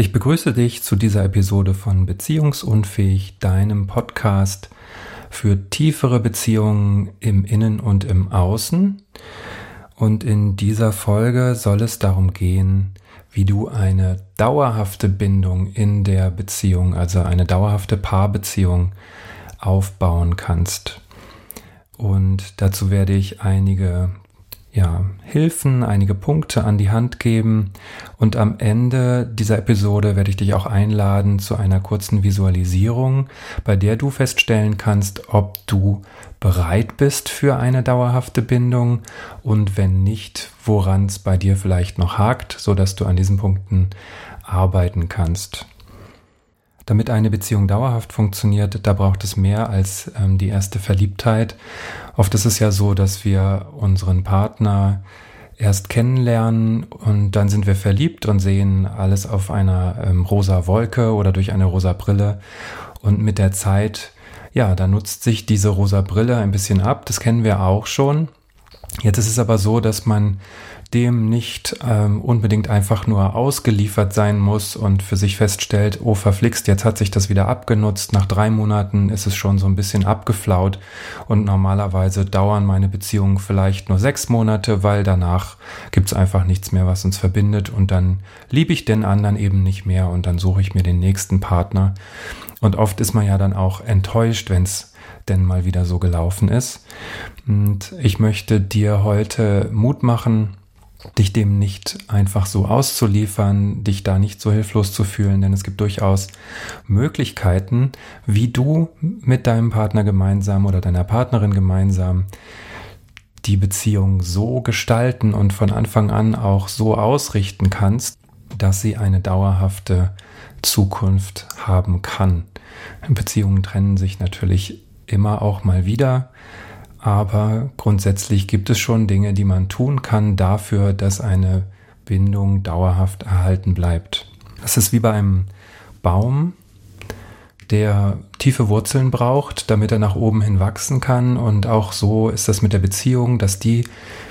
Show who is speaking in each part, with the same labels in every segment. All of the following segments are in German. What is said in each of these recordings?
Speaker 1: Ich begrüße dich zu dieser Episode von Beziehungsunfähig, deinem Podcast für tiefere Beziehungen im Innen und im Außen. Und in dieser Folge soll es darum gehen, wie du eine dauerhafte Bindung in der Beziehung, also eine dauerhafte Paarbeziehung aufbauen kannst. Und dazu werde ich einige ja, Hilfen, einige Punkte an die Hand geben. Und am Ende dieser Episode werde ich dich auch einladen zu einer kurzen Visualisierung, bei der du feststellen kannst, ob du bereit bist für eine dauerhafte Bindung und wenn nicht, woran es bei dir vielleicht noch hakt, so dass du an diesen Punkten arbeiten kannst. Damit eine Beziehung dauerhaft funktioniert, da braucht es mehr als ähm, die erste Verliebtheit. Oft ist es ja so, dass wir unseren Partner erst kennenlernen und dann sind wir verliebt und sehen alles auf einer ähm, rosa Wolke oder durch eine rosa Brille. Und mit der Zeit, ja, da nutzt sich diese rosa Brille ein bisschen ab. Das kennen wir auch schon. Jetzt ist es aber so, dass man dem nicht ähm, unbedingt einfach nur ausgeliefert sein muss und für sich feststellt, oh verflixt, jetzt hat sich das wieder abgenutzt, nach drei Monaten ist es schon so ein bisschen abgeflaut und normalerweise dauern meine Beziehungen vielleicht nur sechs Monate, weil danach gibt's einfach nichts mehr, was uns verbindet und dann liebe ich den anderen eben nicht mehr und dann suche ich mir den nächsten Partner. Und oft ist man ja dann auch enttäuscht, wenn's denn mal wieder so gelaufen ist. Und ich möchte dir heute Mut machen, dich dem nicht einfach so auszuliefern, dich da nicht so hilflos zu fühlen, denn es gibt durchaus Möglichkeiten, wie du mit deinem Partner gemeinsam oder deiner Partnerin gemeinsam die Beziehung so gestalten und von Anfang an auch so ausrichten kannst, dass sie eine dauerhafte Zukunft haben kann. Beziehungen trennen sich natürlich immer auch mal wieder. Aber grundsätzlich gibt es schon Dinge, die man tun kann dafür, dass eine Bindung dauerhaft erhalten bleibt. Das ist wie bei einem Baum, der tiefe Wurzeln braucht, damit er nach oben hin wachsen kann. Und auch so ist das mit der Beziehung, dass die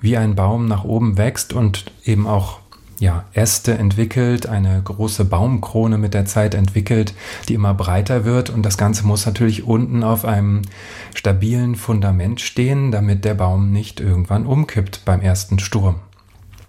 Speaker 1: wie ein Baum nach oben wächst und eben auch ja, Äste entwickelt, eine große Baumkrone mit der Zeit entwickelt, die immer breiter wird. Und das Ganze muss natürlich unten auf einem stabilen Fundament stehen, damit der Baum nicht irgendwann umkippt beim ersten Sturm.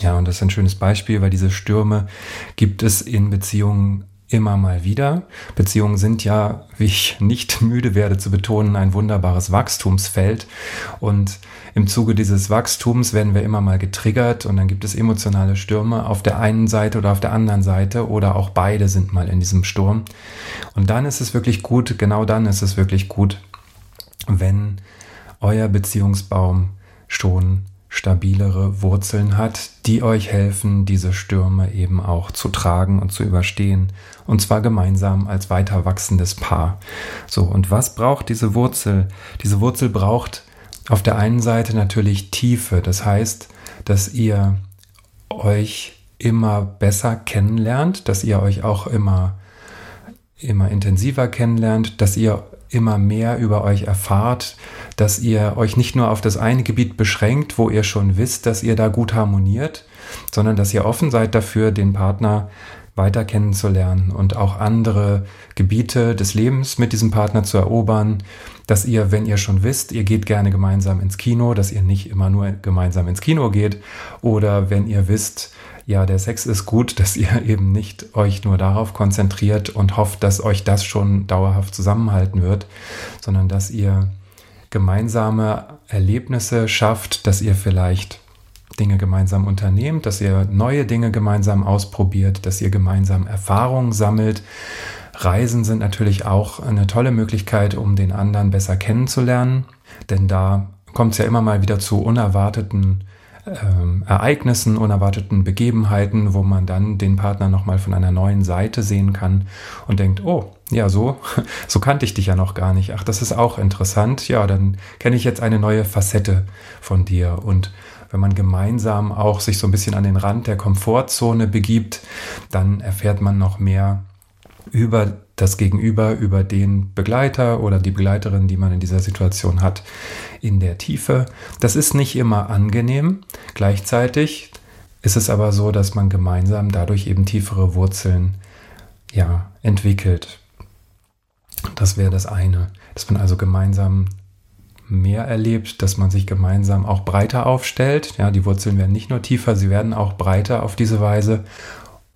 Speaker 1: Ja, und das ist ein schönes Beispiel, weil diese Stürme gibt es in Beziehungen immer mal wieder. Beziehungen sind ja, wie ich nicht müde werde zu betonen, ein wunderbares Wachstumsfeld. Und im Zuge dieses Wachstums werden wir immer mal getriggert und dann gibt es emotionale Stürme auf der einen Seite oder auf der anderen Seite oder auch beide sind mal in diesem Sturm. Und dann ist es wirklich gut, genau dann ist es wirklich gut, wenn euer Beziehungsbaum schon stabilere Wurzeln hat, die euch helfen, diese Stürme eben auch zu tragen und zu überstehen. Und zwar gemeinsam als weiter wachsendes Paar. So, und was braucht diese Wurzel? Diese Wurzel braucht auf der einen Seite natürlich Tiefe. Das heißt, dass ihr euch immer besser kennenlernt, dass ihr euch auch immer, immer intensiver kennenlernt, dass ihr immer mehr über euch erfahrt, dass ihr euch nicht nur auf das eine Gebiet beschränkt, wo ihr schon wisst, dass ihr da gut harmoniert, sondern dass ihr offen seid dafür, den Partner weiter kennenzulernen und auch andere Gebiete des Lebens mit diesem Partner zu erobern, dass ihr, wenn ihr schon wisst, ihr geht gerne gemeinsam ins Kino, dass ihr nicht immer nur gemeinsam ins Kino geht oder wenn ihr wisst, ja, der Sex ist gut, dass ihr eben nicht euch nur darauf konzentriert und hofft, dass euch das schon dauerhaft zusammenhalten wird, sondern dass ihr gemeinsame Erlebnisse schafft, dass ihr vielleicht Dinge gemeinsam unternehmt, dass ihr neue Dinge gemeinsam ausprobiert, dass ihr gemeinsam Erfahrungen sammelt. Reisen sind natürlich auch eine tolle Möglichkeit, um den anderen besser kennenzulernen, denn da kommt es ja immer mal wieder zu unerwarteten ähm, Ereignissen, unerwarteten Begebenheiten, wo man dann den Partner nochmal von einer neuen Seite sehen kann und denkt, oh, ja, so, so kannte ich dich ja noch gar nicht. Ach, das ist auch interessant. Ja, dann kenne ich jetzt eine neue Facette von dir. Und wenn man gemeinsam auch sich so ein bisschen an den Rand der Komfortzone begibt, dann erfährt man noch mehr über das Gegenüber, über den Begleiter oder die Begleiterin, die man in dieser Situation hat, in der Tiefe. Das ist nicht immer angenehm. Gleichzeitig ist es aber so, dass man gemeinsam dadurch eben tiefere Wurzeln ja, entwickelt. Das wäre das eine, dass man also gemeinsam mehr erlebt, dass man sich gemeinsam auch breiter aufstellt. Ja, die Wurzeln werden nicht nur tiefer, sie werden auch breiter auf diese Weise.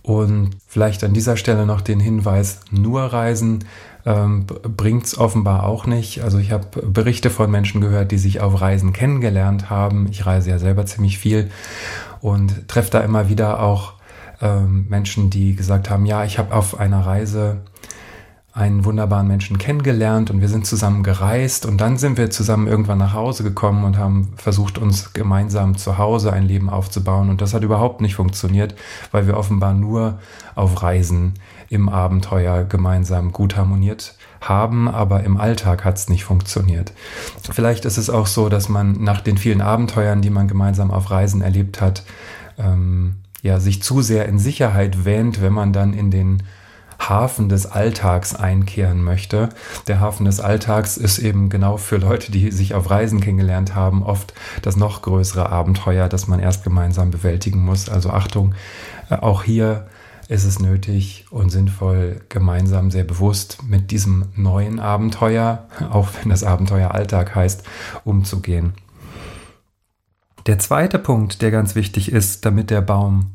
Speaker 1: Und vielleicht an dieser Stelle noch den Hinweis, nur Reisen ähm, bringt es offenbar auch nicht. Also ich habe Berichte von Menschen gehört, die sich auf Reisen kennengelernt haben. Ich reise ja selber ziemlich viel und treffe da immer wieder auch ähm, Menschen, die gesagt haben, ja, ich habe auf einer Reise einen wunderbaren Menschen kennengelernt und wir sind zusammen gereist und dann sind wir zusammen irgendwann nach Hause gekommen und haben versucht, uns gemeinsam zu Hause ein Leben aufzubauen und das hat überhaupt nicht funktioniert, weil wir offenbar nur auf Reisen im Abenteuer gemeinsam gut harmoniert haben, aber im Alltag hat es nicht funktioniert. Vielleicht ist es auch so, dass man nach den vielen Abenteuern, die man gemeinsam auf Reisen erlebt hat, ähm, ja, sich zu sehr in Sicherheit wähnt, wenn man dann in den Hafen des Alltags einkehren möchte. Der Hafen des Alltags ist eben genau für Leute, die sich auf Reisen kennengelernt haben, oft das noch größere Abenteuer, das man erst gemeinsam bewältigen muss. Also Achtung, äh, auch hier ist es nötig und sinnvoll, gemeinsam sehr bewusst mit diesem neuen Abenteuer, auch wenn das Abenteuer Alltag heißt, umzugehen. Der zweite Punkt, der ganz wichtig ist, damit der Baum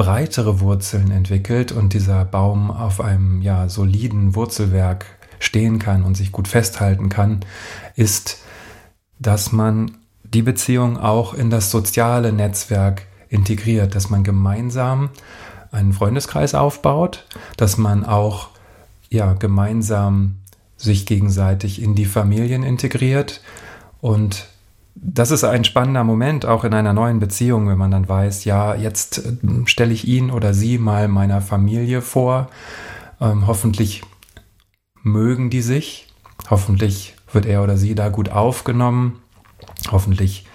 Speaker 1: breitere Wurzeln entwickelt und dieser Baum auf einem ja, soliden Wurzelwerk stehen kann und sich gut festhalten kann, ist, dass man die Beziehung auch in das soziale Netzwerk integriert, dass man gemeinsam einen Freundeskreis aufbaut, dass man auch ja gemeinsam sich gegenseitig in die Familien integriert und das ist ein spannender Moment, auch in einer neuen Beziehung, wenn man dann weiß, ja, jetzt äh, stelle ich ihn oder sie mal meiner Familie vor. Ähm, hoffentlich mögen die sich. Hoffentlich wird er oder sie da gut aufgenommen. Hoffentlich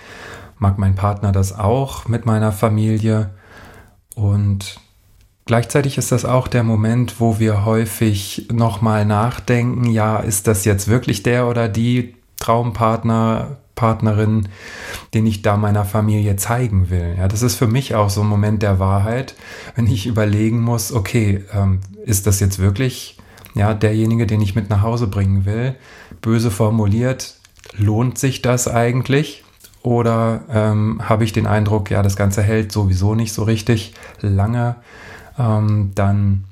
Speaker 1: mag mein Partner das auch mit meiner Familie. Und gleichzeitig ist das auch der Moment, wo wir häufig nochmal nachdenken, ja, ist das jetzt wirklich der oder die Traumpartner, Partnerin, den ich da meiner Familie zeigen will. Ja, das ist für mich auch so ein Moment der Wahrheit, wenn ich überlegen muss, okay, ähm, ist das jetzt wirklich ja derjenige, den ich mit nach Hause bringen will? Böse formuliert, lohnt sich das eigentlich? Oder ähm, habe ich den Eindruck, ja, das Ganze hält sowieso nicht so richtig lange, ähm, dann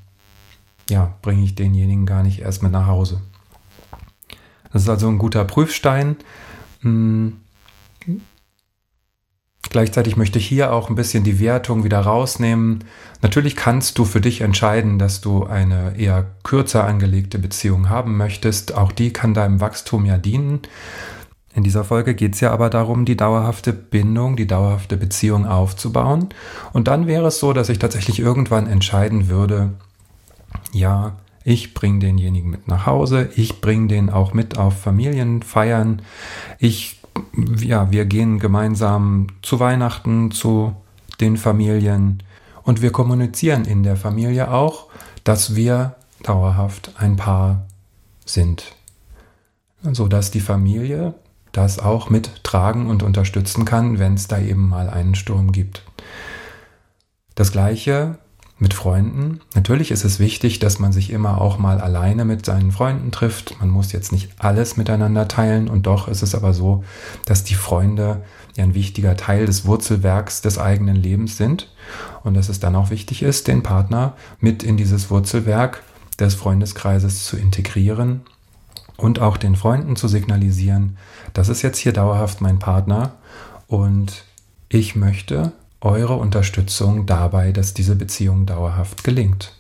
Speaker 1: ja, bringe ich denjenigen gar nicht erst mit nach Hause. Das ist also ein guter Prüfstein, hm. Gleichzeitig möchte ich hier auch ein bisschen die Wertung wieder rausnehmen. Natürlich kannst du für dich entscheiden, dass du eine eher kürzer angelegte Beziehung haben möchtest. Auch die kann deinem Wachstum ja dienen. In dieser Folge geht es ja aber darum, die dauerhafte Bindung, die dauerhafte Beziehung aufzubauen. Und dann wäre es so, dass ich tatsächlich irgendwann entscheiden würde, ja, ich bringe denjenigen mit nach Hause, ich bringe den auch mit auf Familienfeiern. Ich, ja, wir gehen gemeinsam zu Weihnachten zu den Familien und wir kommunizieren in der Familie auch, dass wir dauerhaft ein Paar sind. So dass die Familie das auch mittragen und unterstützen kann, wenn es da eben mal einen Sturm gibt. Das gleiche mit Freunden. Natürlich ist es wichtig, dass man sich immer auch mal alleine mit seinen Freunden trifft. Man muss jetzt nicht alles miteinander teilen und doch ist es aber so, dass die Freunde ja ein wichtiger Teil des Wurzelwerks des eigenen Lebens sind und dass es dann auch wichtig ist, den Partner mit in dieses Wurzelwerk des Freundeskreises zu integrieren und auch den Freunden zu signalisieren, das ist jetzt hier dauerhaft mein Partner und ich möchte eure Unterstützung dabei, dass diese Beziehung dauerhaft gelingt.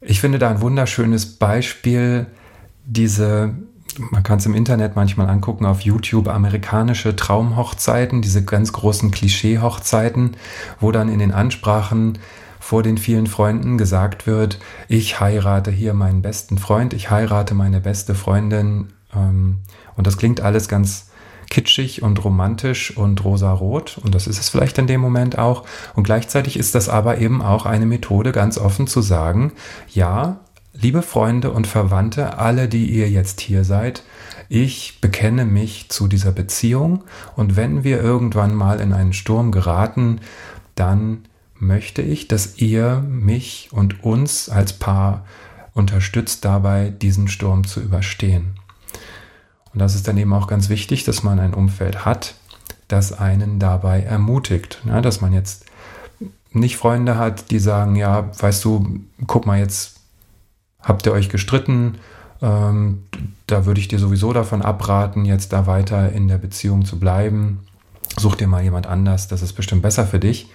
Speaker 1: Ich finde da ein wunderschönes Beispiel, diese, man kann es im Internet manchmal angucken, auf YouTube, amerikanische Traumhochzeiten, diese ganz großen Klischee-Hochzeiten, wo dann in den Ansprachen vor den vielen Freunden gesagt wird, ich heirate hier meinen besten Freund, ich heirate meine beste Freundin. Ähm, und das klingt alles ganz kitschig und romantisch und rosarot und das ist es vielleicht in dem Moment auch. Und gleichzeitig ist das aber eben auch eine Methode, ganz offen zu sagen, ja, liebe Freunde und Verwandte, alle, die ihr jetzt hier seid, ich bekenne mich zu dieser Beziehung und wenn wir irgendwann mal in einen Sturm geraten, dann möchte ich, dass ihr mich und uns als Paar unterstützt dabei, diesen Sturm zu überstehen. Und das ist dann eben auch ganz wichtig, dass man ein Umfeld hat, das einen dabei ermutigt. Ja, dass man jetzt nicht Freunde hat, die sagen, ja, weißt du, guck mal, jetzt habt ihr euch gestritten, ähm, da würde ich dir sowieso davon abraten, jetzt da weiter in der Beziehung zu bleiben. Such dir mal jemand anders, das ist bestimmt besser für dich.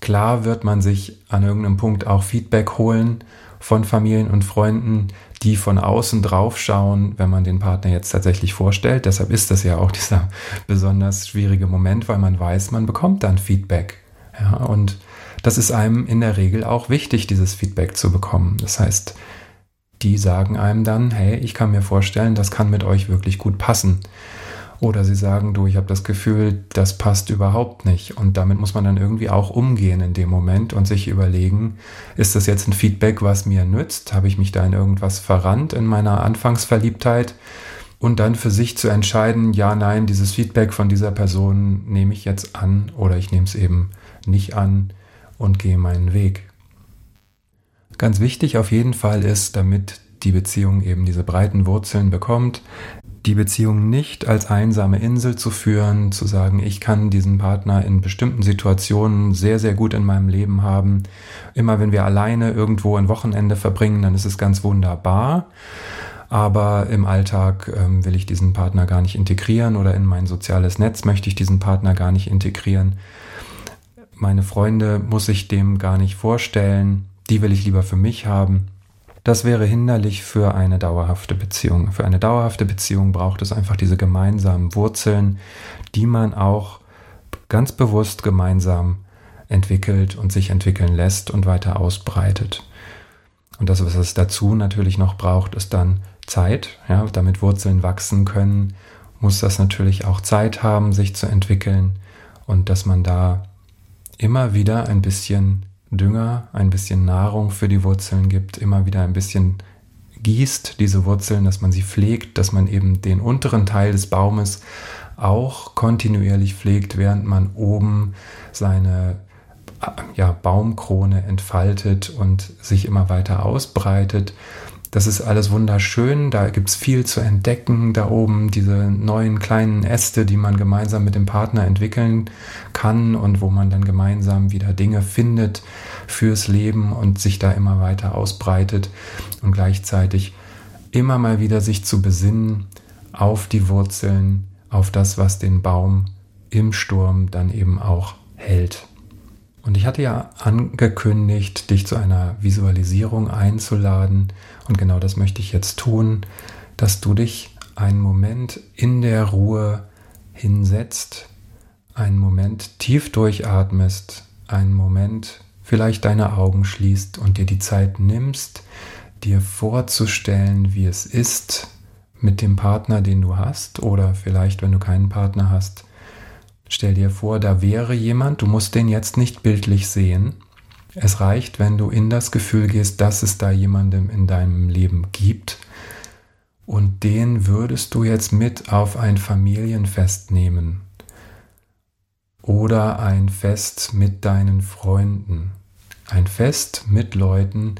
Speaker 1: Klar wird man sich an irgendeinem Punkt auch Feedback holen von Familien und Freunden, die von außen drauf schauen, wenn man den Partner jetzt tatsächlich vorstellt. Deshalb ist das ja auch dieser besonders schwierige Moment, weil man weiß, man bekommt dann Feedback. Ja, und das ist einem in der Regel auch wichtig, dieses Feedback zu bekommen. Das heißt, die sagen einem dann, hey, ich kann mir vorstellen, das kann mit euch wirklich gut passen. Oder sie sagen, du, ich habe das Gefühl, das passt überhaupt nicht. Und damit muss man dann irgendwie auch umgehen in dem Moment und sich überlegen, ist das jetzt ein Feedback, was mir nützt? Habe ich mich da in irgendwas verrannt in meiner Anfangsverliebtheit? Und dann für sich zu entscheiden, ja, nein, dieses Feedback von dieser Person nehme ich jetzt an oder ich nehme es eben nicht an und gehe meinen Weg. Ganz wichtig auf jeden Fall ist, damit die Beziehung eben diese breiten Wurzeln bekommt, die Beziehung nicht als einsame Insel zu führen, zu sagen, ich kann diesen Partner in bestimmten Situationen sehr, sehr gut in meinem Leben haben. Immer wenn wir alleine irgendwo ein Wochenende verbringen, dann ist es ganz wunderbar. Aber im Alltag ähm, will ich diesen Partner gar nicht integrieren oder in mein soziales Netz möchte ich diesen Partner gar nicht integrieren. Meine Freunde muss ich dem gar nicht vorstellen. Die will ich lieber für mich haben. Das wäre hinderlich für eine dauerhafte Beziehung. Für eine dauerhafte Beziehung braucht es einfach diese gemeinsamen Wurzeln, die man auch ganz bewusst gemeinsam entwickelt und sich entwickeln lässt und weiter ausbreitet. Und das, was es dazu natürlich noch braucht, ist dann Zeit. Ja, damit Wurzeln wachsen können, muss das natürlich auch Zeit haben, sich zu entwickeln und dass man da immer wieder ein bisschen Dünger, ein bisschen Nahrung für die Wurzeln gibt, immer wieder ein bisschen gießt diese Wurzeln, dass man sie pflegt, dass man eben den unteren Teil des Baumes auch kontinuierlich pflegt, während man oben seine ja, Baumkrone entfaltet und sich immer weiter ausbreitet. Das ist alles wunderschön, da gibt es viel zu entdecken, da oben diese neuen kleinen Äste, die man gemeinsam mit dem Partner entwickeln kann und wo man dann gemeinsam wieder Dinge findet fürs Leben und sich da immer weiter ausbreitet und gleichzeitig immer mal wieder sich zu besinnen auf die Wurzeln, auf das, was den Baum im Sturm dann eben auch hält. Und ich hatte ja angekündigt, dich zu einer Visualisierung einzuladen. Und genau das möchte ich jetzt tun, dass du dich einen Moment in der Ruhe hinsetzt, einen Moment tief durchatmest, einen Moment vielleicht deine Augen schließt und dir die Zeit nimmst, dir vorzustellen, wie es ist mit dem Partner, den du hast, oder vielleicht, wenn du keinen Partner hast, Stell dir vor, da wäre jemand, du musst den jetzt nicht bildlich sehen. Es reicht, wenn du in das Gefühl gehst, dass es da jemandem in deinem Leben gibt. Und den würdest du jetzt mit auf ein Familienfest nehmen. Oder ein Fest mit deinen Freunden. Ein Fest mit Leuten,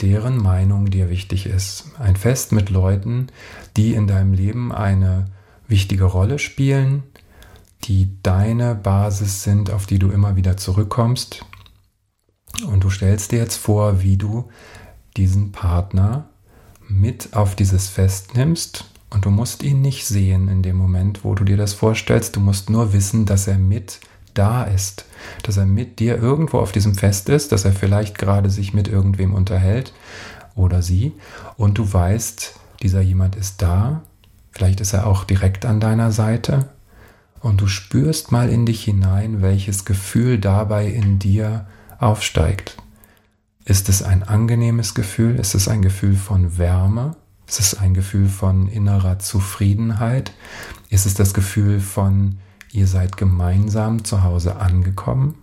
Speaker 1: deren Meinung dir wichtig ist. Ein Fest mit Leuten, die in deinem Leben eine wichtige Rolle spielen, die deine Basis sind, auf die du immer wieder zurückkommst. Und du stellst dir jetzt vor, wie du diesen Partner mit auf dieses Fest nimmst. Und du musst ihn nicht sehen in dem Moment, wo du dir das vorstellst. Du musst nur wissen, dass er mit da ist, dass er mit dir irgendwo auf diesem Fest ist, dass er vielleicht gerade sich mit irgendwem unterhält oder sie. Und du weißt, dieser jemand ist da. Vielleicht ist er auch direkt an deiner Seite und du spürst mal in dich hinein, welches Gefühl dabei in dir aufsteigt. Ist es ein angenehmes Gefühl? Ist es ein Gefühl von Wärme? Ist es ein Gefühl von innerer Zufriedenheit? Ist es das Gefühl von, ihr seid gemeinsam zu Hause angekommen?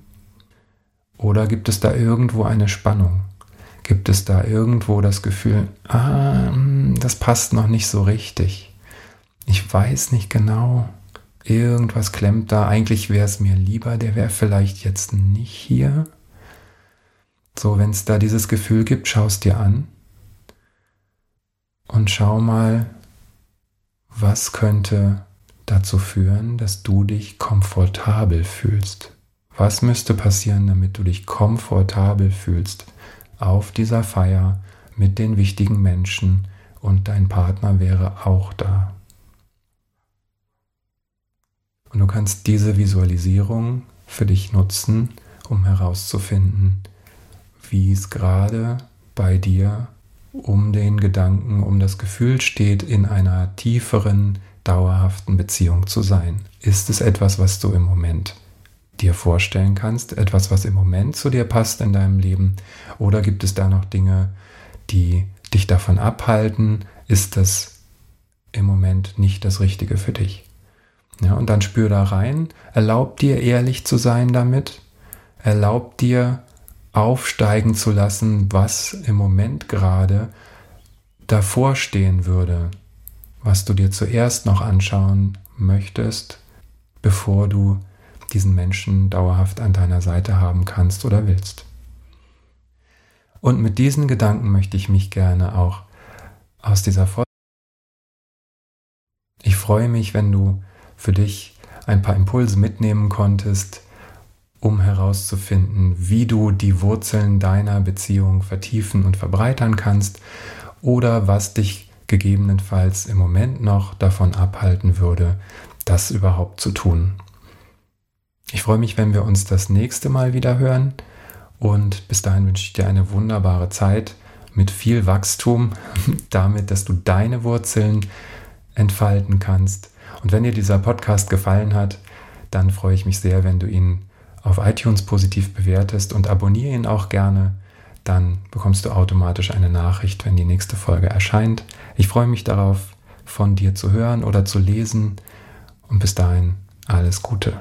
Speaker 1: Oder gibt es da irgendwo eine Spannung? Gibt es da irgendwo das Gefühl, ah, hm, das passt noch nicht so richtig? Ich weiß nicht genau, irgendwas klemmt da, eigentlich wäre es mir lieber, der wäre vielleicht jetzt nicht hier. So, wenn es da dieses Gefühl gibt, schau es dir an und schau mal, was könnte dazu führen, dass du dich komfortabel fühlst. Was müsste passieren, damit du dich komfortabel fühlst auf dieser Feier mit den wichtigen Menschen und dein Partner wäre auch da. Und du kannst diese Visualisierung für dich nutzen, um herauszufinden, wie es gerade bei dir um den Gedanken, um das Gefühl steht, in einer tieferen, dauerhaften Beziehung zu sein. Ist es etwas, was du im Moment dir vorstellen kannst, etwas, was im Moment zu dir passt in deinem Leben? Oder gibt es da noch Dinge, die dich davon abhalten? Ist das im Moment nicht das Richtige für dich? Ja, und dann spür da rein, erlaub dir ehrlich zu sein damit, erlaub dir aufsteigen zu lassen, was im Moment gerade davor stehen würde, was du dir zuerst noch anschauen möchtest, bevor du diesen Menschen dauerhaft an deiner Seite haben kannst oder willst. Und mit diesen Gedanken möchte ich mich gerne auch aus dieser Folge. Ich freue mich, wenn du für dich ein paar Impulse mitnehmen konntest, um herauszufinden, wie du die Wurzeln deiner Beziehung vertiefen und verbreitern kannst oder was dich gegebenenfalls im Moment noch davon abhalten würde, das überhaupt zu tun. Ich freue mich, wenn wir uns das nächste Mal wieder hören und bis dahin wünsche ich dir eine wunderbare Zeit mit viel Wachstum, damit, dass du deine Wurzeln entfalten kannst. Und wenn dir dieser Podcast gefallen hat, dann freue ich mich sehr, wenn du ihn auf iTunes positiv bewertest und abonniere ihn auch gerne, dann bekommst du automatisch eine Nachricht, wenn die nächste Folge erscheint. Ich freue mich darauf, von dir zu hören oder zu lesen und bis dahin alles Gute.